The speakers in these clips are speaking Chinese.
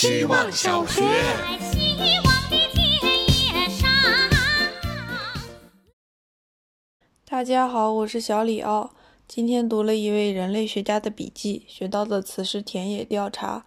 希望小学。大家好，我是小李奥。今天读了一位人类学家的笔记，学到的词是田野调查。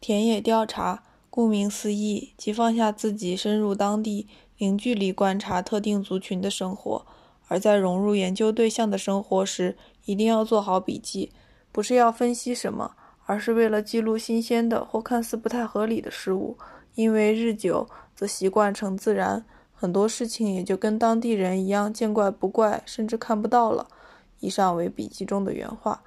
田野调查，顾名思义，即放下自己，深入当地，零距离观察特定族群的生活。而在融入研究对象的生活时，一定要做好笔记，不是要分析什么，而是为了记录新鲜的或看似不太合理的事物。因为日久则习惯成自然，很多事情也就跟当地人一样见怪不怪，甚至看不到了。以上为笔记中的原话。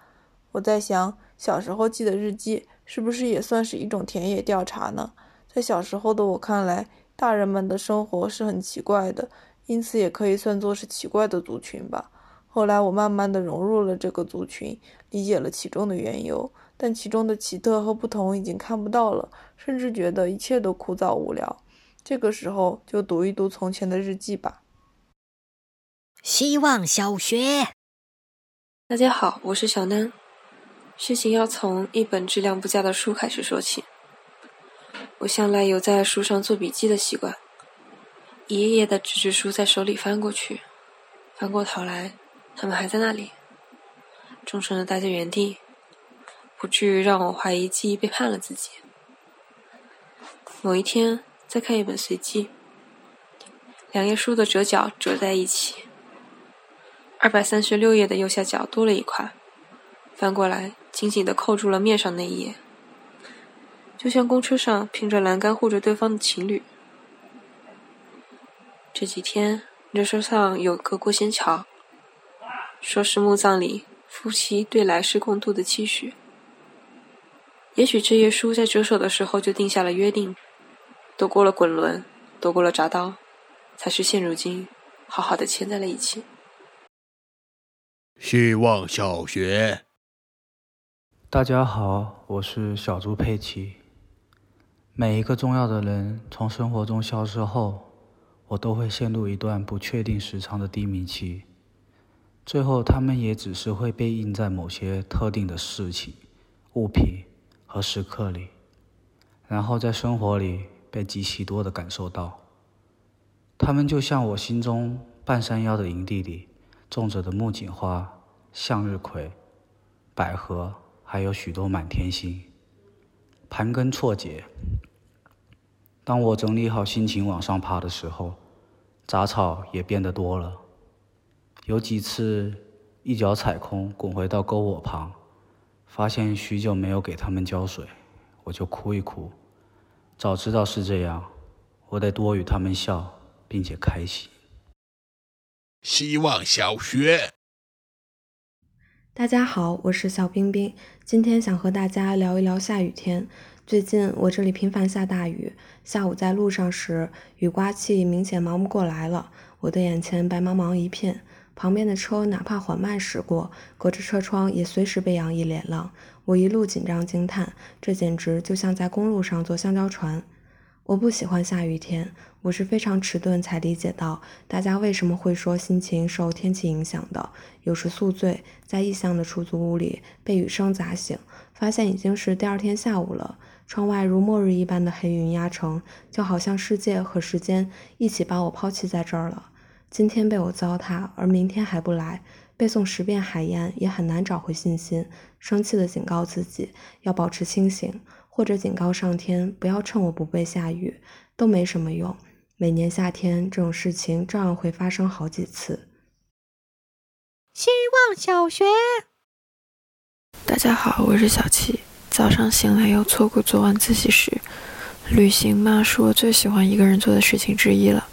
我在想，小时候记的日记是不是也算是一种田野调查呢？在小时候的我看来，大人们的生活是很奇怪的，因此也可以算作是奇怪的族群吧。后来我慢慢的融入了这个族群，理解了其中的缘由，但其中的奇特和不同已经看不到了，甚至觉得一切都枯燥无聊。这个时候就读一读从前的日记吧。希望小学。大家好，我是小南。事情要从一本质量不佳的书开始说起。我向来有在书上做笔记的习惯，一页页的纸质书在手里翻过去，翻过头来，他们还在那里，忠诚的待在原地，不至于让我怀疑记忆背叛了自己。某一天，在看一本随记，两页书的折角折在一起。二百三十六页的右下角多了一块，翻过来紧紧地扣住了面上那一页，就像公车上拼着栏杆护着对方的情侣。这几天热搜上有个过仙桥，说是墓葬里夫妻对来世共度的期许。也许这页书在折手的时候就定下了约定，躲过了滚轮，躲过了铡刀，才是现如今好好的牵在了一起。希望小学，大家好，我是小猪佩奇。每一个重要的人从生活中消失后，我都会陷入一段不确定时长的低迷期。最后，他们也只是会被印在某些特定的事情、物品和时刻里，然后在生活里被极其多的感受到。他们就像我心中半山腰的营地里。种着的木槿花、向日葵、百合，还有许多满天星，盘根错节。当我整理好心情往上爬的时候，杂草也变得多了。有几次一脚踩空，滚回到篝火旁，发现许久没有给它们浇水，我就哭一哭。早知道是这样，我得多与它们笑，并且开心。希望小学，大家好，我是小冰冰。今天想和大家聊一聊下雨天。最近我这里频繁下大雨，下午在路上时，雨刮器明显忙不过来了，我的眼前白茫茫一片，旁边的车哪怕缓慢驶过，隔着车窗也随时被扬一脸浪。我一路紧张惊叹，这简直就像在公路上坐香蕉船。我不喜欢下雨天，我是非常迟钝才理解到大家为什么会说心情受天气影响的。有时宿醉，在异乡的出租屋里被雨声砸醒，发现已经是第二天下午了。窗外如末日一般的黑云压城，就好像世界和时间一起把我抛弃在这儿了。今天被我糟蹋，而明天还不来，背诵十遍海燕也很难找回信心。生气的警告自己要保持清醒。或者警告上天不要趁我不备下雨，都没什么用。每年夏天这种事情照样会发生好几次。希望小学，大家好，我是小七。早上醒来又错过昨晚自习时，旅行嘛是我最喜欢一个人做的事情之一了。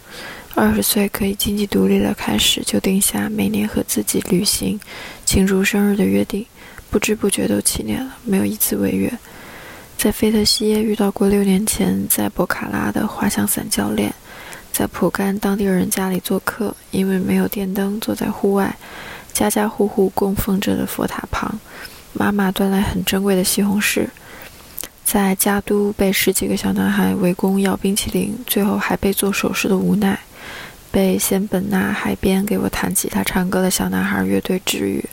二十岁可以经济独立的开始，就定下每年和自己旅行、庆祝生日的约定，不知不觉都七年了，没有一次违约。在费特西耶遇到过六年前在博卡拉的滑翔伞教练，在普甘当地人家里做客，因为没有电灯，坐在户外，家家户户供奉着的佛塔旁，妈妈端来很珍贵的西红柿，在加都被十几个小男孩围攻要冰淇淋，最后还被做手势的无奈，被仙本那海边给我弹吉他唱歌的小男孩乐队治愈。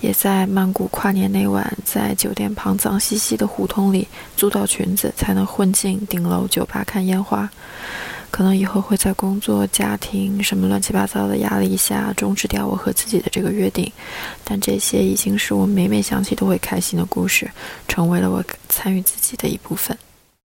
也在曼谷跨年那晚，在酒店旁脏兮兮的胡同里租到裙子，才能混进顶楼酒吧看烟花。可能以后会在工作、家庭什么乱七八糟的压力下终止掉我和自己的这个约定，但这些已经是我每每想起都会开心的故事，成为了我参与自己的一部分。